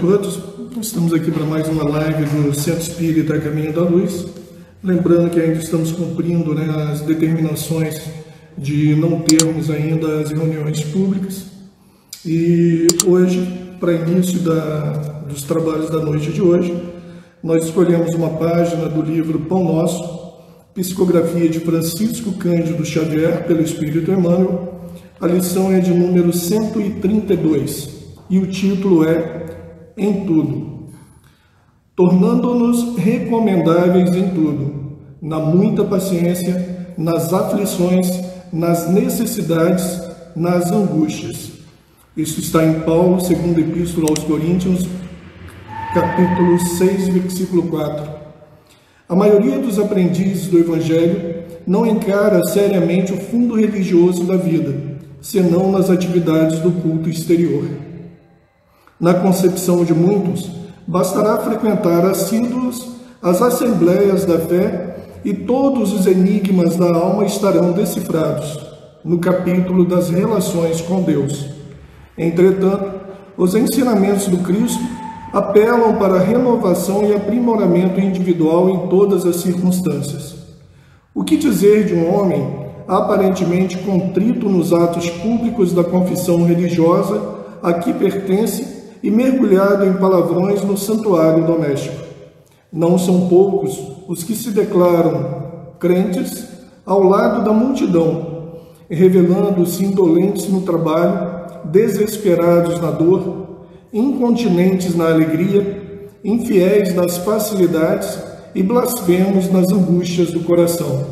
todos. Estamos aqui para mais uma live do Centro Espírita Caminho da Luz. Lembrando que ainda estamos cumprindo né, as determinações de não termos ainda as reuniões públicas. E hoje, para início da, dos trabalhos da noite de hoje, nós escolhemos uma página do livro Pão Nosso, psicografia de Francisco Cândido Xavier, pelo Espírito Emmanuel. A lição é de número 132 e o título é Em Tudo. Tornando-nos recomendáveis em tudo, na muita paciência, nas aflições, nas necessidades, nas angústias. Isso está em Paulo, segundo Epístola aos Coríntios, capítulo 6, versículo 4. A maioria dos aprendizes do Evangelho não encara seriamente o fundo religioso da vida, senão nas atividades do culto exterior. Na concepção de muitos, bastará frequentar assíduos as assembleias da fé e todos os enigmas da alma estarão decifrados no capítulo das relações com Deus. Entretanto, os ensinamentos do Cristo apelam para a renovação e aprimoramento individual em todas as circunstâncias. O que dizer de um homem aparentemente contrito nos atos públicos da confissão religiosa a que pertence e mergulhado em palavrões no santuário doméstico. Não são poucos os que se declaram crentes ao lado da multidão, revelando-se indolentes no trabalho, desesperados na dor, incontinentes na alegria, infiéis nas facilidades e blasfemos nas angústias do coração.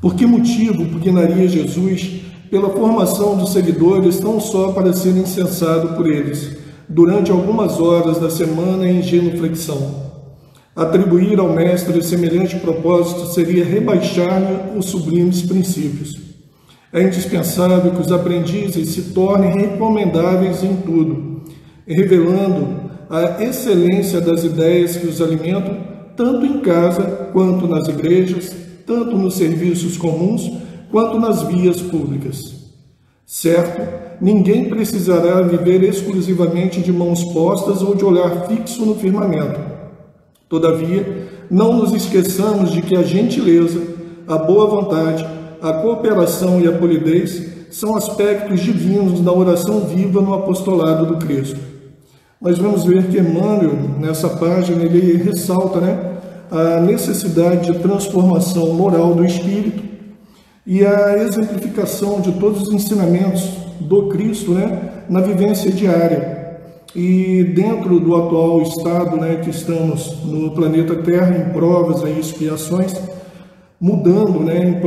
Por que motivo pugnaria Jesus pela formação dos seguidores não só para ser incensado por eles, durante algumas horas da semana em genuflexão. Atribuir ao mestre semelhante propósito seria rebaixar-lhe os sublimes princípios. É indispensável que os aprendizes se tornem recomendáveis em tudo, revelando a excelência das ideias que os alimentam, tanto em casa quanto nas igrejas, tanto nos serviços comuns quanto nas vias públicas. Certo, ninguém precisará viver exclusivamente de mãos postas ou de olhar fixo no firmamento. Todavia, não nos esqueçamos de que a gentileza, a boa vontade, a cooperação e a polidez são aspectos divinos da oração viva no apostolado do Cristo. Nós vamos ver que Emmanuel, nessa página, ele ressalta né, a necessidade de transformação moral do espírito e a exemplificação de todos os ensinamentos do Cristo né, na vivência diária. E dentro do atual estado né, que estamos no planeta Terra, em provas e expiações, mudando né,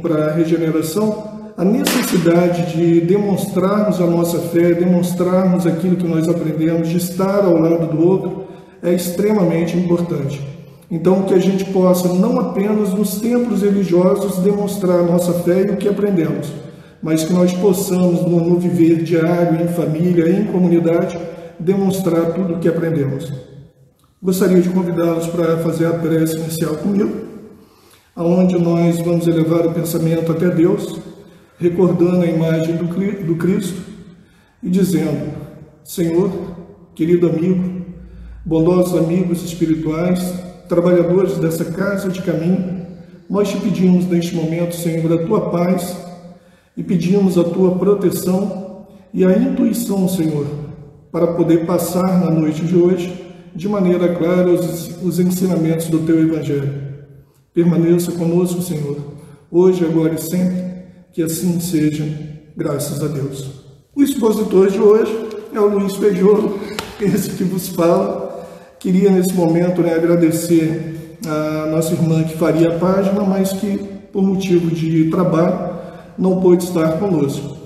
para a regeneração, a necessidade de demonstrarmos a nossa fé, demonstrarmos aquilo que nós aprendemos, de estar ao lado do outro, é extremamente importante. Então, que a gente possa, não apenas nos templos religiosos, demonstrar nossa fé e o que aprendemos, mas que nós possamos, no, viver diário, em família, em comunidade, demonstrar tudo o que aprendemos. Gostaria de convidá-los para fazer a prece inicial comigo, aonde nós vamos elevar o pensamento até Deus, recordando a imagem do Cristo e dizendo: Senhor, querido amigo, bondosos amigos espirituais, trabalhadores dessa casa de caminho, nós te pedimos neste momento, Senhor, a tua paz e pedimos a tua proteção e a intuição, Senhor, para poder passar na noite de hoje de maneira clara os, os ensinamentos do teu Evangelho. Permaneça conosco, Senhor, hoje, agora e sempre, que assim seja, graças a Deus. O expositor de hoje é o Luiz Pejolo, esse que vos fala, Queria nesse momento né, agradecer a nossa irmã que faria a página, mas que por motivo de trabalho não pôde estar conosco.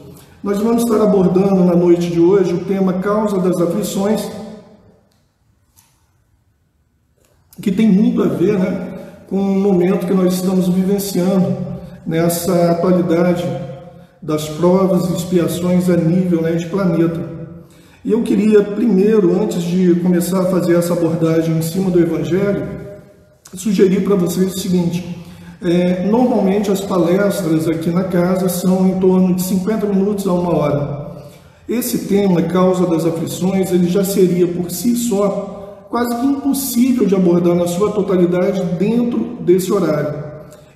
Nós vamos estar abordando na noite de hoje o tema causa das aflições, que tem muito a ver né, com o momento que nós estamos vivenciando nessa atualidade das provas e expiações a nível né, de planeta. E eu queria, primeiro, antes de começar a fazer essa abordagem em cima do Evangelho, sugerir para vocês o seguinte: é, normalmente as palestras aqui na casa são em torno de 50 minutos a uma hora. Esse tema, causa das aflições, ele já seria por si só quase que impossível de abordar na sua totalidade dentro desse horário.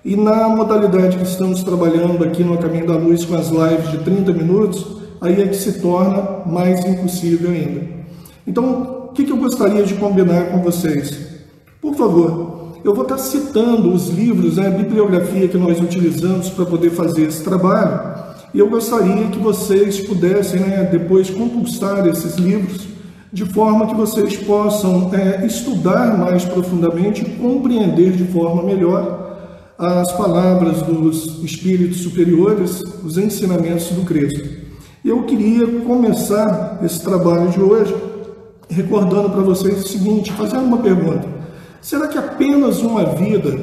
E na modalidade que estamos trabalhando aqui no Caminho da Luz com as lives de 30 minutos, aí é que se torna mais impossível ainda. Então, o que, eu gostaria de combinar com vocês? Por favor, eu vou estar citando os livros, né, a bibliografia que nós utilizamos para poder fazer esse trabalho, e eu gostaria que vocês pudessem né, depois compulsar esses livros de forma que vocês possam é, estudar mais profundamente compreender de forma melhor as palavras dos espíritos superiores, os ensinamentos do Cristo. Eu queria começar esse trabalho de hoje recordando para vocês o seguinte, fazendo uma pergunta. Será que apenas uma vida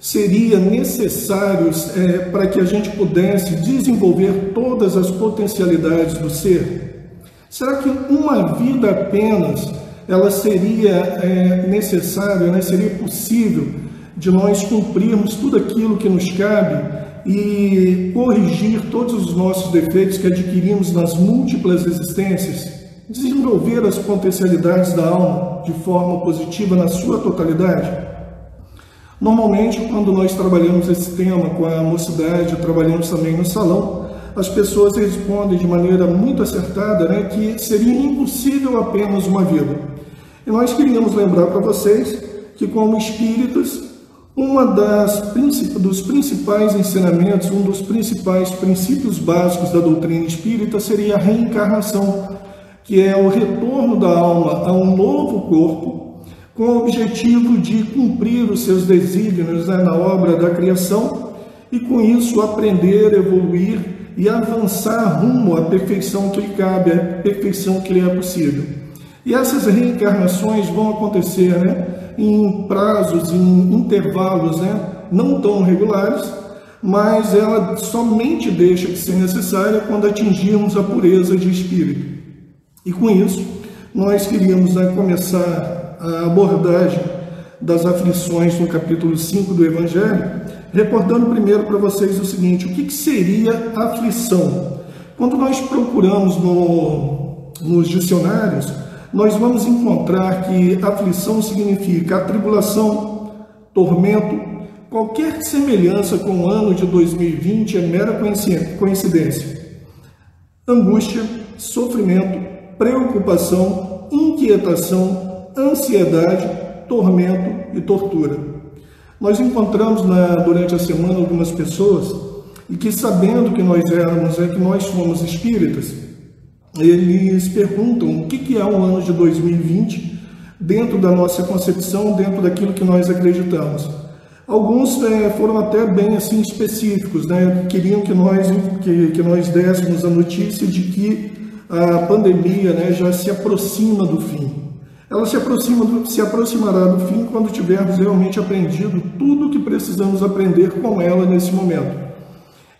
seria necessário é, para que a gente pudesse desenvolver todas as potencialidades do ser? Será que uma vida apenas ela seria é, necessária, né, seria possível de nós cumprirmos tudo aquilo que nos cabe e corrigir todos os nossos defeitos que adquirimos nas múltiplas existências, desenvolver as potencialidades da alma de forma positiva na sua totalidade? Normalmente, quando nós trabalhamos esse tema com a mocidade, trabalhamos também no salão, as pessoas respondem de maneira muito acertada né, que seria impossível apenas uma vida. E nós queríamos lembrar para vocês que, como espíritas, uma das dos principais ensinamentos, um dos principais princípios básicos da doutrina espírita seria a reencarnação, que é o retorno da alma a um novo corpo, com o objetivo de cumprir os seus desígnios né, na obra da criação e com isso aprender, evoluir e avançar rumo à perfeição que lhe cabe, à perfeição que lhe é possível. E essas reencarnações vão acontecer, né? Em prazos, em intervalos né, não tão regulares, mas ela somente deixa de ser necessária quando atingirmos a pureza de espírito. E com isso, nós queríamos né, começar a abordagem das aflições no capítulo 5 do Evangelho, recordando primeiro para vocês o seguinte: o que, que seria aflição? Quando nós procuramos no, nos dicionários, nós vamos encontrar que aflição significa atribulação, tormento, qualquer semelhança com o ano de 2020 é mera coincidência. Angústia, sofrimento, preocupação, inquietação, ansiedade, tormento e tortura. Nós encontramos na, durante a semana algumas pessoas e que sabendo que nós éramos, é que nós fomos espíritas, eles perguntam o que é o ano de 2020 dentro da nossa concepção, dentro daquilo que nós acreditamos. Alguns é, foram até bem assim específicos, né? queriam que nós, que, que nós dessemos a notícia de que a pandemia né, já se aproxima do fim. Ela se, aproxima, se aproximará do fim quando tivermos realmente aprendido tudo o que precisamos aprender com ela nesse momento.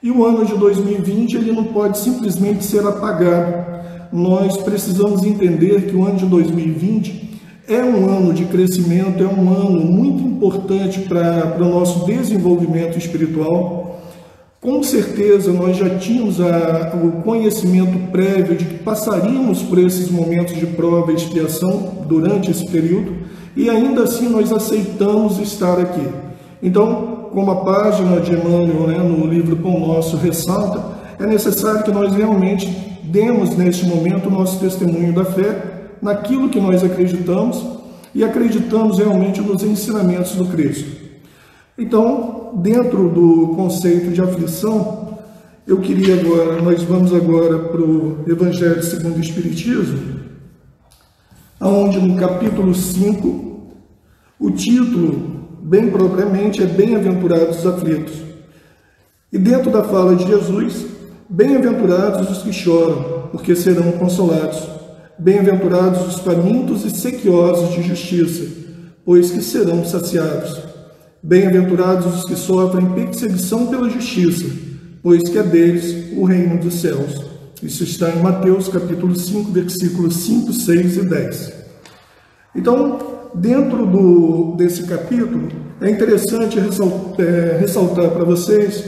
E o ano de 2020 ele não pode simplesmente ser apagado. Nós precisamos entender que o ano de 2020 é um ano de crescimento, é um ano muito importante para, o nosso desenvolvimento espiritual. Com certeza nós já tínhamos a, o conhecimento prévio de que passaríamos por esses momentos de prova e expiação durante esse período e ainda assim nós aceitamos estar aqui. Então, como a página de Emmanuel né, no livro Pão Nosso ressalta, é necessário que nós realmente demos neste momento o nosso testemunho da fé naquilo que nós acreditamos e acreditamos realmente nos ensinamentos do Cristo. Então, dentro do conceito de aflição, eu queria agora, nós vamos agora para o Evangelho segundo o Espiritismo, onde no capítulo 5, o título bem propriamente, é bem-aventurados os aflitos. E dentro da fala de Jesus, bem-aventurados os que choram, porque serão consolados. Bem-aventurados os famintos e sequiosos de justiça, pois que serão saciados. Bem-aventurados os que sofrem perseguição pela justiça, pois que é deles o reino dos céus. Isso está em Mateus capítulo 5, versículos 5, 6 e 10. Então, dentro do, desse capítulo, é interessante ressaltar, é, ressaltar para vocês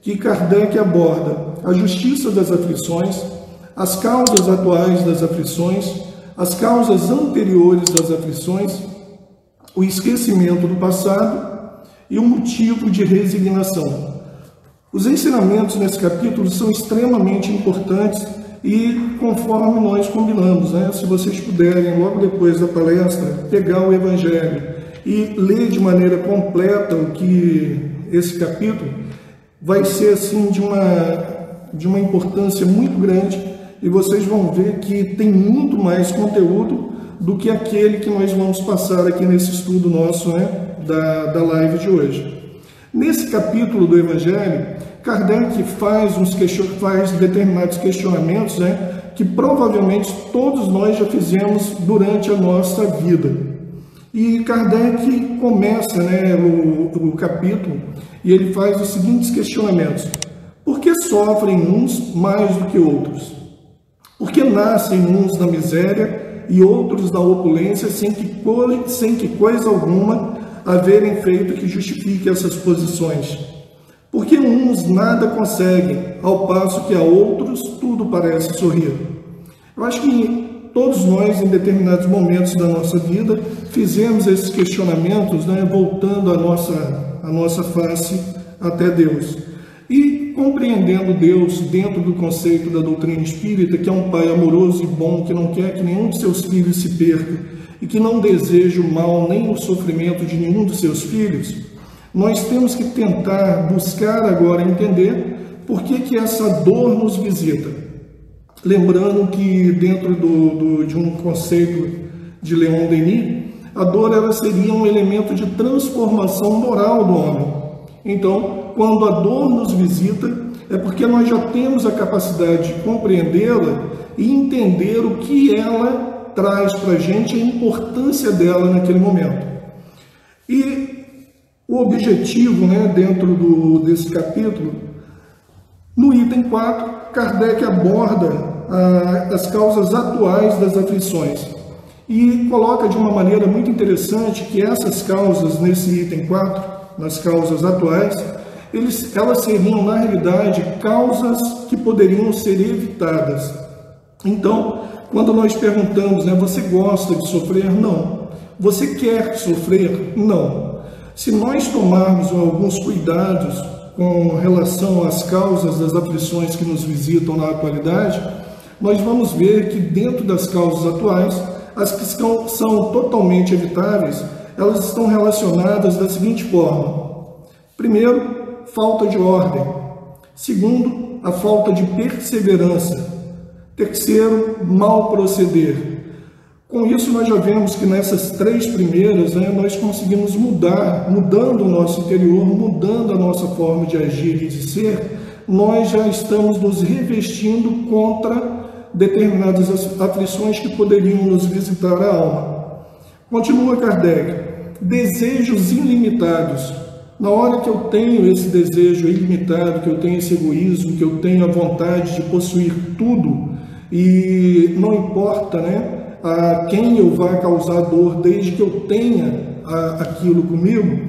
que Kardec aborda a justiça das aflições, as causas atuais das aflições, as causas anteriores das aflições, o esquecimento do passado e o motivo de resignação. Os ensinamentos nesse capítulo são extremamente importantes e conforme nós combinamos, né? se vocês puderem, logo depois da palestra, pegar o Evangelho e ler de maneira completa o que esse capítulo vai ser assim de uma, de uma importância muito grande e vocês vão ver que tem muito mais conteúdo do que aquele que nós vamos passar aqui nesse estudo nosso né, da, da live de hoje. Nesse capítulo do Evangelho, Kardec faz, uns question... faz determinados questionamentos né, que provavelmente todos nós já fizemos durante a nossa vida. E Kardec começa né, o, o capítulo e ele faz os seguintes questionamentos. Por que sofrem uns mais do que outros? Por que nascem uns na miséria e outros na opulência sem que, sem que coisa alguma haverem feito que justifique essas posições? Porque uns nada conseguem, ao passo que a outros tudo parece sorrir. Eu acho que todos nós, em determinados momentos da nossa vida, fizemos esses questionamentos, né, voltando a nossa, a nossa face até Deus. E compreendendo Deus dentro do conceito da doutrina espírita, que é um pai amoroso e bom, que não quer que nenhum de seus filhos se perca e que não deseja o mal nem o sofrimento de nenhum dos seus filhos, nós temos que tentar buscar agora entender por que, que essa dor nos visita. Lembrando que dentro do, do, de um conceito de Leon Denis, a dor ela seria um elemento de transformação moral do homem. Então, quando a dor nos visita, é porque nós já temos a capacidade de compreendê-la e entender o que ela traz para a gente, a importância dela naquele momento. E o objetivo, né, dentro do, desse capítulo, no item 4, Kardec aborda ah, as causas atuais das aflições e coloca de uma maneira muito interessante que essas causas, nesse item 4, nas causas atuais, eles, elas seriam, na realidade, causas que poderiam ser evitadas. Então, quando nós perguntamos, né, você gosta de sofrer? Não. Você quer sofrer? Não. Se nós tomarmos alguns cuidados com relação às causas das aflições que nos visitam na atualidade, nós vamos ver que dentro das causas atuais, as que são, totalmente evitáveis, elas estão relacionadas da seguinte forma: primeiro, falta de ordem; segundo, a falta de perseverança; terceiro, mal proceder; com isso, nós já vemos que nessas três primeiras, né, nós conseguimos mudar, mudando o nosso interior, mudando a nossa forma de agir e de ser, nós já estamos nos revestindo contra determinadas aflições que poderiam nos visitar a alma. Continua Kardec, desejos ilimitados. Na hora que eu tenho esse desejo ilimitado, que eu tenho esse egoísmo, que eu tenho a vontade de possuir tudo, e não importa, né? A quem eu vá causar dor desde que eu tenha aquilo comigo,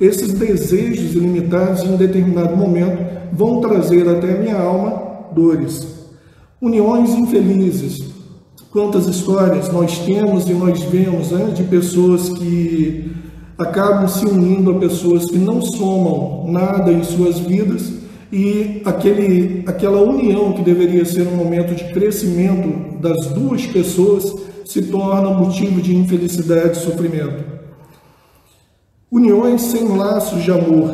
esses desejos ilimitados em determinado momento vão trazer até a minha alma dores. Uniões infelizes. Quantas histórias nós temos e nós vemos né, de pessoas que acabam se unindo a pessoas que não somam nada em suas vidas e aquele, aquela união que deveria ser um momento de crescimento das duas pessoas se torna motivo de infelicidade e sofrimento. Uniões sem laços de amor,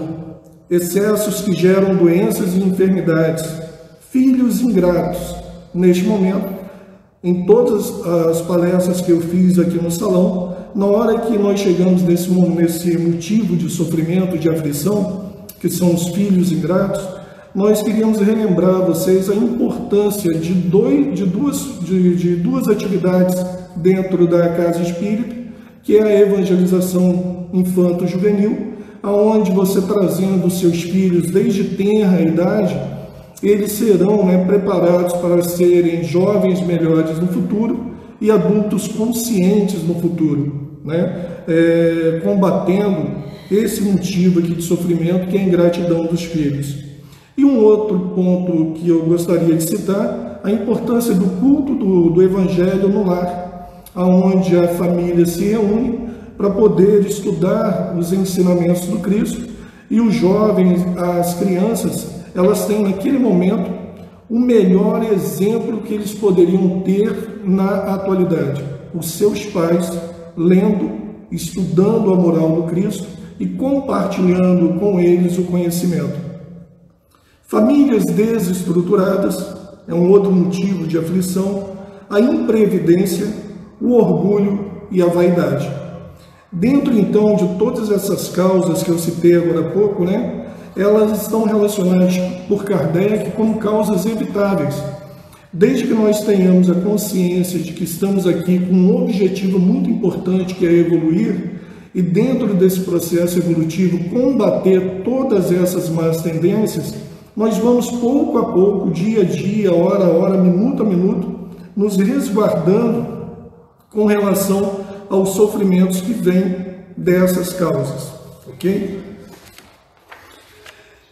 excessos que geram doenças e enfermidades, filhos ingratos. Neste momento, em todas as palestras que eu fiz aqui no salão, na hora que nós chegamos nesse, nesse motivo de sofrimento, de aflição, que são os filhos ingratos, nós queríamos relembrar a vocês a importância de, dois, de, duas, de, de duas atividades dentro da casa espírita, que é a evangelização infanto-juvenil, aonde você trazendo seus filhos desde tenra idade, eles serão né, preparados para serem jovens melhores no futuro e adultos conscientes no futuro, né? É, combatendo esse motivo aqui de sofrimento que é a ingratidão dos filhos. E um outro ponto que eu gostaria de citar, a importância do culto do, do Evangelho no lar, aonde a família se reúne para poder estudar os ensinamentos do Cristo e os jovens, as crianças, elas têm naquele momento o melhor exemplo que eles poderiam ter na atualidade. Os seus pais lendo, estudando a moral do Cristo e compartilhando com eles o conhecimento. Famílias desestruturadas é um outro motivo de aflição, a imprevidência, o orgulho e a vaidade. Dentro então de todas essas causas que eu citei agora há pouco, né, elas estão relacionadas por Kardec como causas evitáveis. Desde que nós tenhamos a consciência de que estamos aqui com um objetivo muito importante que é evoluir, e dentro desse processo evolutivo combater todas essas más tendências, nós vamos pouco a pouco, dia a dia, hora a hora, minuto a minuto, nos resguardando com relação aos sofrimentos que vêm dessas causas, ok?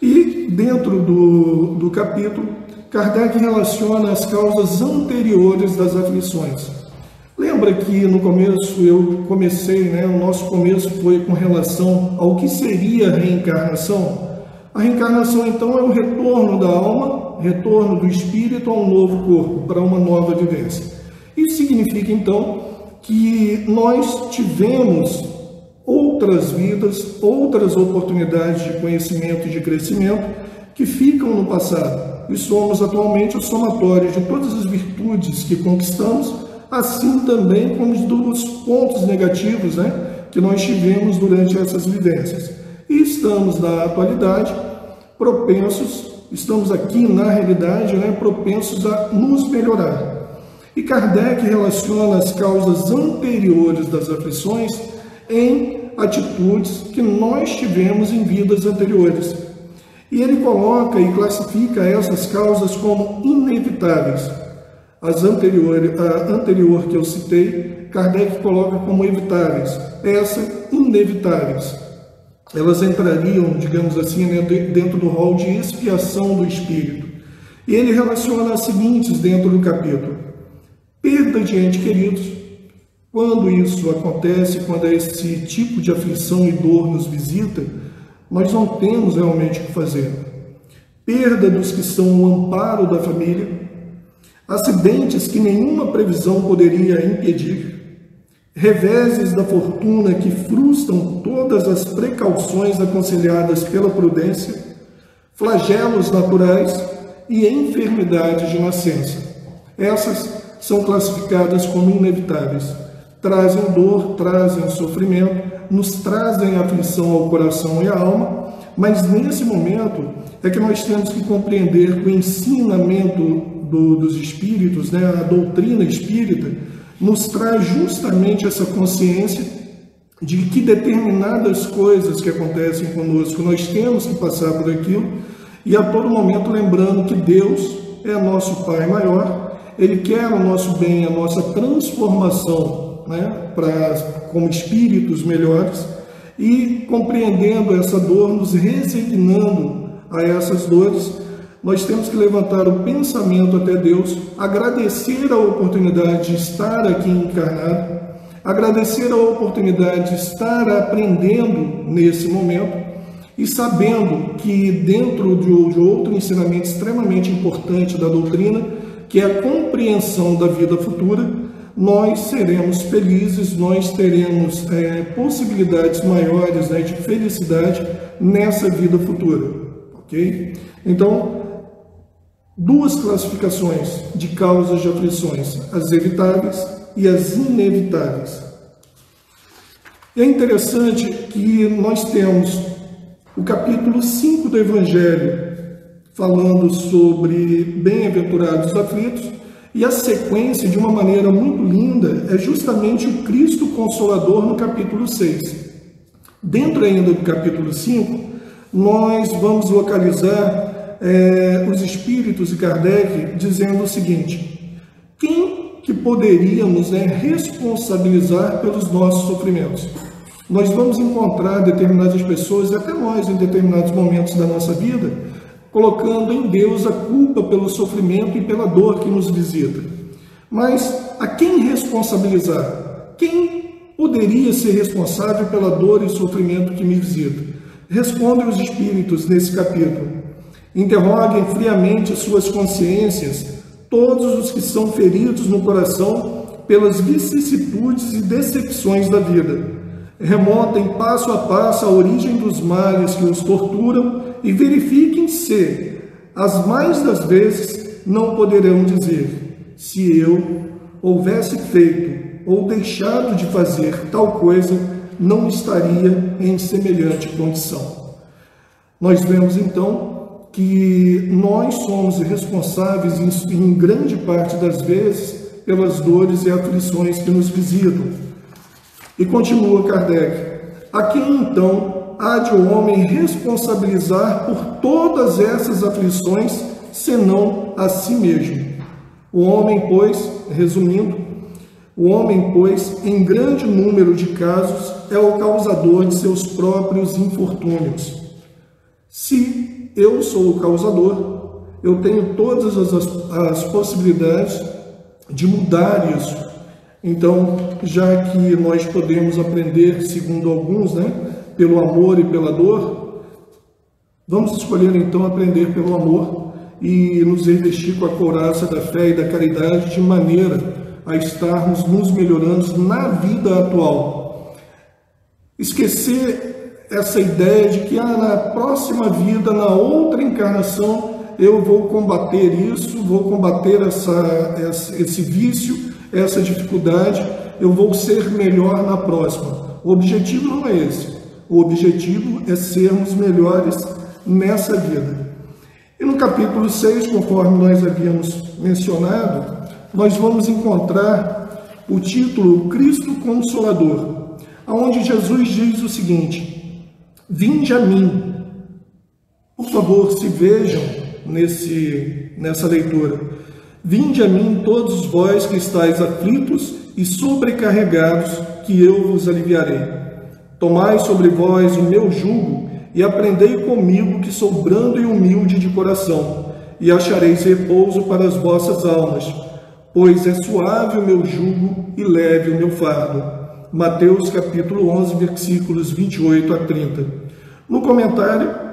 E dentro do, do capítulo, Kardec relaciona as causas anteriores das aflições. Lembra que no começo eu comecei, né, o nosso começo foi com relação ao que seria a reencarnação? A reencarnação, então, é o retorno da alma, retorno do espírito a um novo corpo, para uma nova vivência. Isso significa, então, que nós tivemos outras vidas, outras oportunidades de conhecimento e de crescimento que ficam no passado. E somos atualmente o somatório de todas as virtudes que conquistamos, assim também como dos pontos negativos né, que nós tivemos durante essas vivências e estamos na atualidade propensos, estamos aqui na realidade, né, propensos a nos melhorar. E Kardec relaciona as causas anteriores das aflições em atitudes que nós tivemos em vidas anteriores. E ele coloca e classifica essas causas como inevitáveis. As anteriores, a anterior que eu citei, Kardec coloca como evitáveis, essa inevitáveis elas entrariam, digamos assim, né, dentro do rol de expiação do espírito. E ele relaciona as seguintes dentro do capítulo: perda de entes queridos. Quando isso acontece, quando esse tipo de aflição e dor nos visita, nós não temos realmente o que fazer. Perda dos que são o amparo da família, acidentes que nenhuma previsão poderia impedir, reveses da fortuna que frustram todas as precauções aconselhadas pela prudência, flagelos naturais e enfermidades de nascença. Essas são classificadas como inevitáveis. Trazem dor, trazem sofrimento, nos trazem aflição ao coração e à alma, mas nesse momento é que nós temos que compreender que o ensinamento do, dos espíritos, né, a doutrina espírita, nos traz justamente essa consciência de que determinadas coisas que acontecem conosco, nós temos que passar por aquilo e a todo momento lembrando que Deus é nosso Pai maior, Ele quer o nosso bem, a nossa transformação né, pra, como espíritos melhores e compreendendo essa dor, nos resignando a essas dores, nós temos que levantar o pensamento até Deus, agradecer a oportunidade de estar aqui encarnado, agradecer a oportunidade de estar aprendendo nesse momento e sabendo que dentro de outro ensinamento extremamente importante da doutrina, que é a compreensão da vida futura, nós seremos felizes, nós teremos é, possibilidades maiores né, de felicidade nessa vida futura, ok? Então, duas classificações de causas de aflições, as evitáveis e as inevitáveis. É interessante que nós temos o capítulo 5 do Evangelho falando sobre bem-aventurados aflitos, e a sequência, de uma maneira muito linda, é justamente o Cristo Consolador no capítulo 6. Dentro ainda do capítulo 5, nós vamos localizar é, os espíritos e Kardec dizendo o seguinte: quem que poderíamos né, responsabilizar pelos nossos sofrimentos? Nós vamos encontrar determinadas pessoas, até nós em determinados momentos da nossa vida, colocando em Deus a culpa pelo sofrimento e pela dor que nos visita. Mas a quem responsabilizar? Quem poderia ser responsável pela dor e sofrimento que me visita? Respondem os Espíritos nesse capítulo. Interroguem friamente suas consciências, todos os que são feridos no coração pelas vicissitudes e decepções da vida. Remontem passo a passo a origem dos males que os torturam e verifiquem se, as mais das vezes, não poderão dizer: se eu houvesse feito ou deixado de fazer tal coisa, não estaria em semelhante condição. Nós vemos então que nós somos responsáveis, em, grande parte das vezes, pelas dores e aflições que nos visitam. E continua Kardec: a quem então há de o homem responsabilizar por todas essas aflições, senão a si mesmo? O homem, pois, resumindo, o homem, pois, em grande número de casos, é o causador de seus próprios infortúnios. Se eu sou o causador, eu tenho todas as, as possibilidades de mudar isso. Então, já que nós podemos aprender, segundo alguns, né, pelo amor e pela dor, vamos escolher então aprender pelo amor e nos revestir com a couraça da fé e da caridade de maneira a estarmos nos melhorando na vida atual. Esquecer essa ideia de que ah, na próxima vida, na outra encarnação, eu vou combater isso, vou combater essa, esse vício, essa dificuldade, eu vou ser melhor na próxima. O objetivo não é esse. O objetivo é sermos melhores nessa vida. E no capítulo 6, conforme nós havíamos mencionado, nós vamos encontrar o título Cristo Consolador, onde Jesus diz o seguinte: Vinde a mim. Por favor, se vejam nesse, nessa leitura. Vinde a mim todos vós que estáis aflitos e sobrecarregados, que eu vos aliviarei. Tomai sobre vós o meu jugo e aprendei comigo, que sou brando e humilde de coração, e achareis repouso para as vossas almas, pois é suave o meu jugo e leve o meu fardo. Mateus capítulo 11, versículos 28 a 30. No comentário,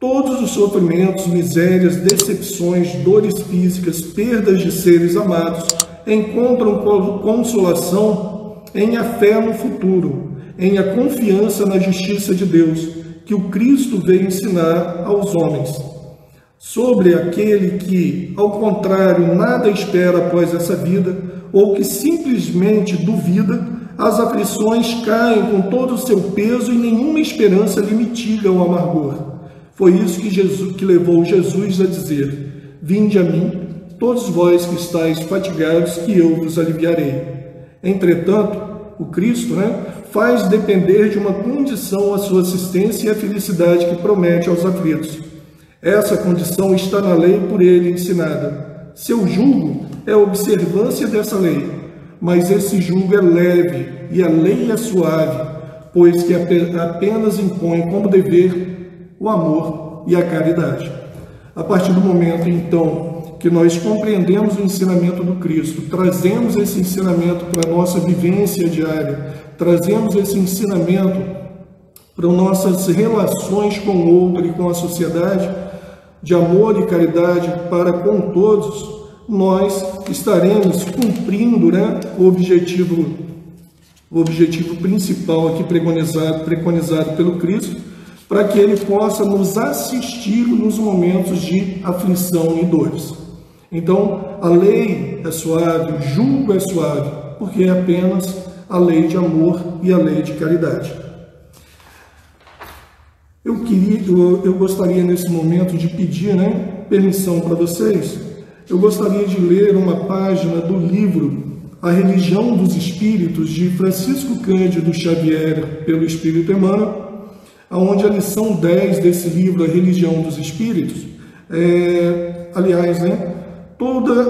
Todos os sofrimentos, misérias, decepções, dores físicas, perdas de seres amados encontram consolação em a fé no futuro, em a confiança na justiça de Deus, que o Cristo veio ensinar aos homens. Sobre aquele que, ao contrário, nada espera após essa vida, ou que simplesmente duvida, as aflições caem com todo o seu peso e nenhuma esperança lhe mitiga o amargor. Foi isso que, Jesus, que levou Jesus a dizer: Vinde a mim, todos vós que estáis fatigados, que eu vos aliviarei. Entretanto, o Cristo né, faz depender de uma condição a sua assistência e a felicidade que promete aos aflitos. Essa condição está na lei por ele ensinada. Seu julgo é a observância dessa lei, mas esse julgo é leve e a lei é suave, pois que apenas impõe como dever o amor e a caridade. A partir do momento, então, que nós compreendemos o ensinamento do Cristo, trazemos esse ensinamento para a nossa vivência diária, trazemos esse ensinamento para nossas relações com o outro e com a sociedade, de amor e caridade para com todos, nós estaremos cumprindo né, o objetivo o objetivo principal aqui preconizado, preconizado pelo Cristo, para que Ele possa nos assistir nos momentos de aflição e dores. Então, a lei é suave, o julgo é suave, porque é apenas a lei de amor e a lei de caridade. Eu queria, eu, eu gostaria nesse momento de pedir, né, permissão para vocês. Eu gostaria de ler uma página do livro A Religião dos Espíritos de Francisco Cândido Xavier pelo Espírito Emmanuel, onde a lição 10 desse livro, A Religião dos Espíritos, é, aliás, né, toda,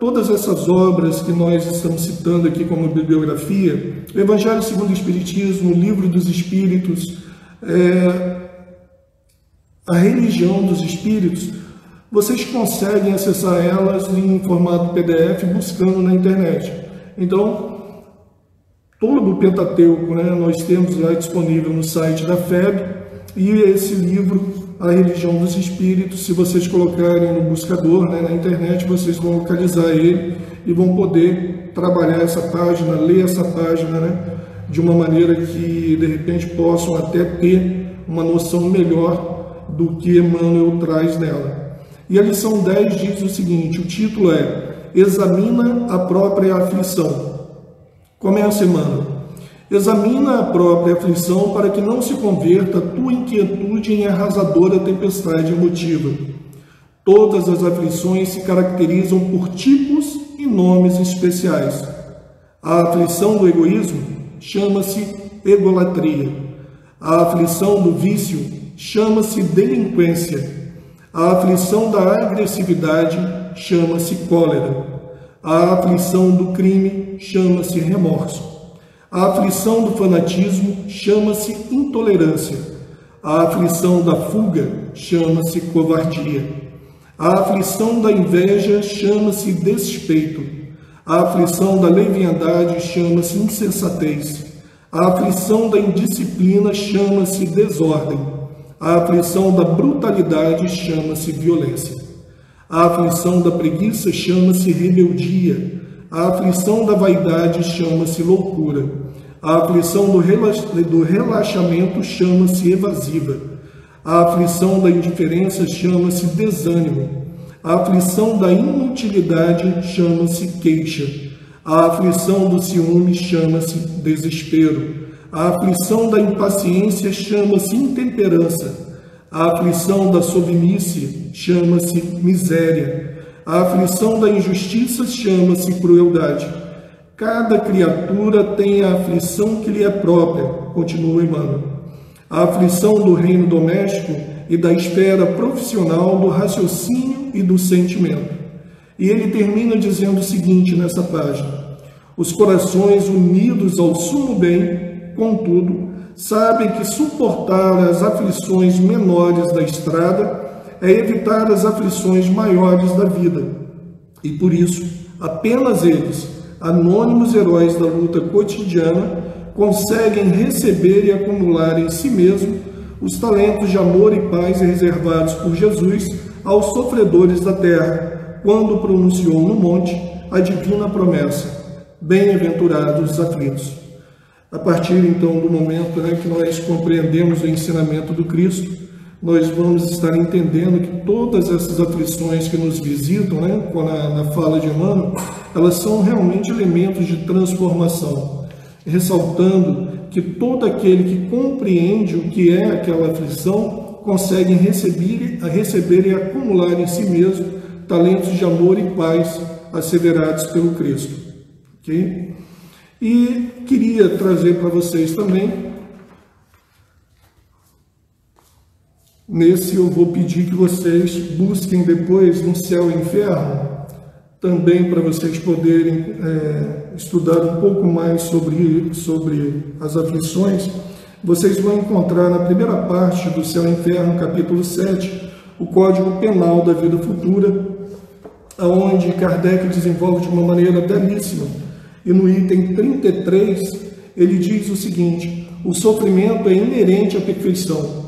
todas essas obras que nós estamos citando aqui como bibliografia, o Evangelho segundo o Espiritismo, o Livro dos Espíritos, é, a religião dos espíritos, vocês conseguem acessar elas em formato PDF buscando na internet. Então, todo o Pentateuco né, nós temos lá disponível no site da FEB e esse livro, A Religião dos Espíritos, se vocês colocarem no buscador né, na internet, vocês vão localizar ele e vão poder trabalhar essa página, ler essa página né, de uma maneira que de repente possam até ter uma noção melhor do que Emmanuel traz nela. E a lição 10 diz o seguinte: o título é Examina a própria aflição. Começa, Emmanuel. Examina a própria aflição para que não se converta tua inquietude em arrasadora tempestade emotiva. Todas as aflições se caracterizam por tipos e nomes especiais. A aflição do egoísmo chama-se egolatria. A aflição do vício chama-se delinquência. A aflição da agressividade chama-se cólera. A aflição do crime chama-se remorso. A aflição do fanatismo chama-se intolerância. A aflição da fuga chama-se covardia. A aflição da inveja chama-se despeito. A aflição da leviandade chama-se insensatez. A aflição da indisciplina chama-se desordem. A aflição da brutalidade chama-se violência. A aflição da preguiça chama-se rebeldia. A aflição da vaidade chama-se loucura. A aflição do, relaxamento chama-se evasiva. A aflição da indiferença chama-se desânimo. A aflição da inutilidade chama-se queixa. A aflição do ciúme chama-se desespero. A aflição da impaciência chama-se intemperança. A aflição da submisse chama-se miséria. A aflição da injustiça chama-se crueldade. Cada criatura tem a aflição que lhe é própria, continua Emmanuel. A aflição do reino doméstico e da esfera profissional do raciocínio e do sentimento. E ele termina dizendo o seguinte nessa página: Os corações unidos ao sumo bem, contudo, sabem que suportar as aflições menores da estrada é evitar as aflições maiores da vida. E por isso, apenas eles, anônimos heróis da luta cotidiana, conseguem receber e acumular em si mesmo os talentos de amor e paz reservados por Jesus aos sofredores da terra, quando pronunciou no monte a divina promessa: Bem-aventurados os aflitos. A partir então do momento né, que nós compreendemos o ensinamento do Cristo, nós vamos estar entendendo que todas essas aflições que nos visitam, né, na, na fala de Emmanuel, elas são realmente elementos de transformação, ressaltando que todo aquele que compreende o que é aquela aflição consegue receber, receber e acumular em si mesmo talentos de amor e paz asseverados pelo Cristo. Okay? E queria trazer para vocês também, nesse eu vou pedir que vocês busquem depois no céu e inferno, também para vocês poderem é, estudar um pouco mais sobre, sobre as aflições, vocês vão encontrar na primeira parte do Céu e Inferno, capítulo 7, o Código Penal da Vida Futura, onde Kardec desenvolve de uma maneira belíssima e no item 33, ele diz o seguinte: o sofrimento é inerente à perfeição.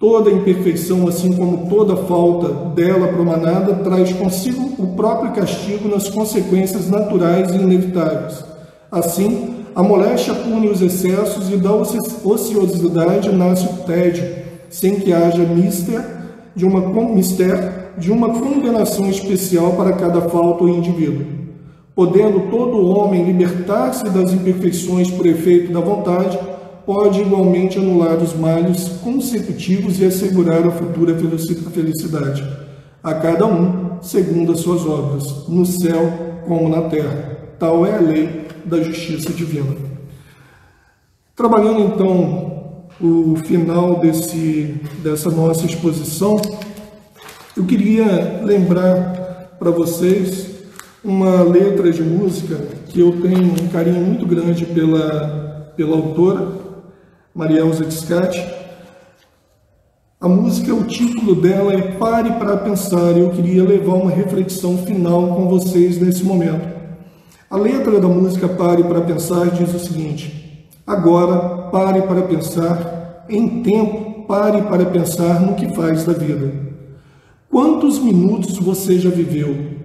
Toda imperfeição, assim como toda falta dela promanada, traz consigo o próprio castigo nas consequências naturais e inevitáveis. Assim, a moléstia pune os excessos e da ociosidade nasce o tédio, sem que haja mister de uma, mister de uma condenação especial para cada falta ou indivíduo podendo todo homem libertar-se das imperfeições por efeito da vontade, pode igualmente anular os males consecutivos e assegurar a futura felicidade, a cada um segundo as suas obras, no céu como na terra. Tal é a lei da justiça divina. Trabalhando então o final desse, dessa nossa exposição, eu queria lembrar para vocês uma letra de música que eu tenho um carinho muito grande pela, pela autora, Maria Elza Tiscati, A música, o título dela é Pare para Pensar, eu queria levar uma reflexão final com vocês nesse momento. A letra da música Pare para Pensar diz o seguinte: Agora, pare para pensar, em tempo, pare para pensar no que faz da vida. Quantos minutos você já viveu?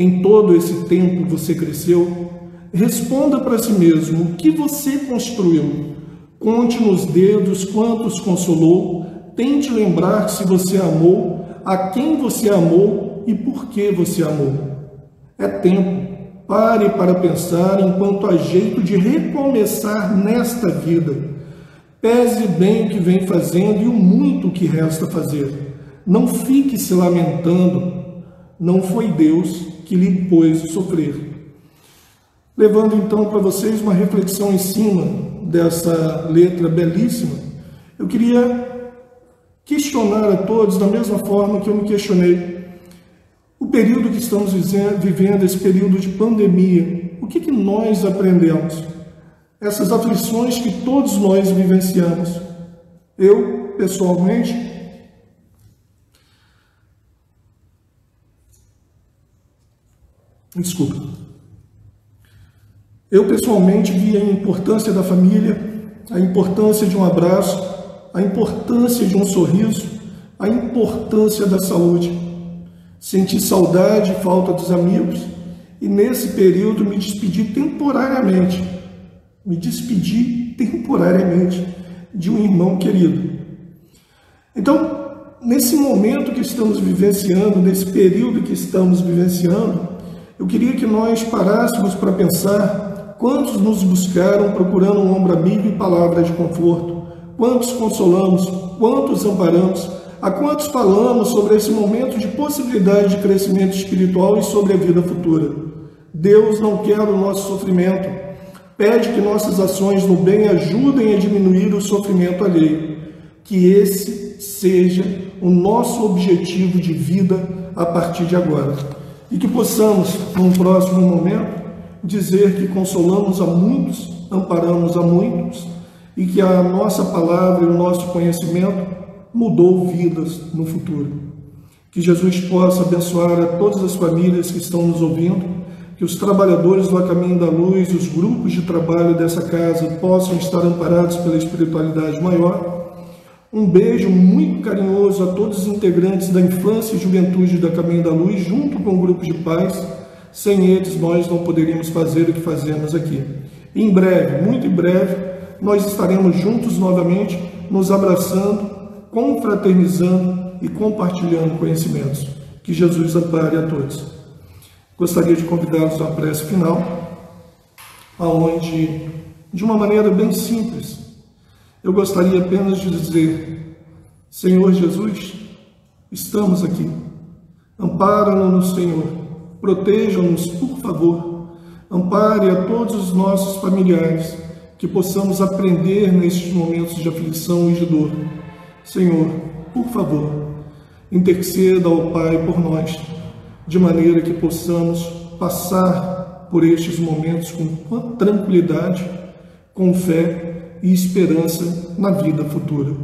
Em todo esse tempo você cresceu? Responda para si mesmo o que você construiu. Conte nos dedos quantos consolou Tente lembrar se você amou, a quem você amou e por que você amou. É tempo. Pare para pensar enquanto há jeito de recomeçar nesta vida. Pese bem o que vem fazendo e o muito que resta fazer. Não fique se lamentando. Não foi Deus que lhe pôs sofrer. Levando então para vocês uma reflexão em cima dessa letra belíssima, eu queria questionar a todos da mesma forma que eu me questionei. O período que estamos vivendo, esse período de pandemia, o que, que nós aprendemos? Essas aflições que todos nós vivenciamos. Eu, pessoalmente, desculpa. Eu pessoalmente vi a importância da família, a importância de um abraço, a importância de um sorriso, a importância da saúde. Senti saudade e falta dos amigos e nesse período me despedi temporariamente. Me despedi temporariamente de um irmão querido. Então, nesse momento que estamos vivenciando, nesse período que estamos vivenciando, eu queria que nós parássemos para pensar quantos nos buscaram procurando um ombro amigo e palavras de conforto quantos consolamos, quantos amparamos, a quantos falamos sobre esse momento de possibilidade de crescimento espiritual e sobre a vida futura. Deus não quer o nosso sofrimento, pede que nossas ações no bem ajudem a diminuir o sofrimento alheio, que esse seja o nosso objetivo de vida a partir de agora. E que possamos, num próximo momento, dizer que consolamos a muitos, amparamos a muitos e que a nossa palavra e o nosso conhecimento mudou vidas no futuro. Que Jesus possa abençoar a todas as famílias que estão nos ouvindo, que os trabalhadores do A Caminho da Luz, os grupos de trabalho dessa casa possam estar amparados pela espiritualidade maior. Um beijo muito carinhoso a todos os integrantes da infância e juventude da Caminho da Luz, junto com o grupo de pais. Sem eles, nós não poderíamos fazer o que fazemos aqui. Em breve, muito em breve, nós estaremos juntos novamente, nos abraçando, confraternizando e compartilhando conhecimentos. Que Jesus ampare a todos. Gostaria de convidá-los à prece final, aonde, de uma maneira bem simples, eu gostaria apenas de dizer: Senhor Jesus, estamos aqui. Ampara-nos, Senhor. Proteja-nos, por favor. Ampare a todos os nossos familiares que possamos aprender nestes momentos de aflição e de dor. Senhor, por favor, interceda ao Pai por nós, de maneira que possamos passar por estes momentos com tranquilidade, com fé e esperança na vida futura.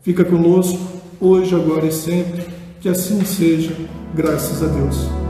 Fica conosco hoje, agora e sempre, que assim seja, graças a Deus.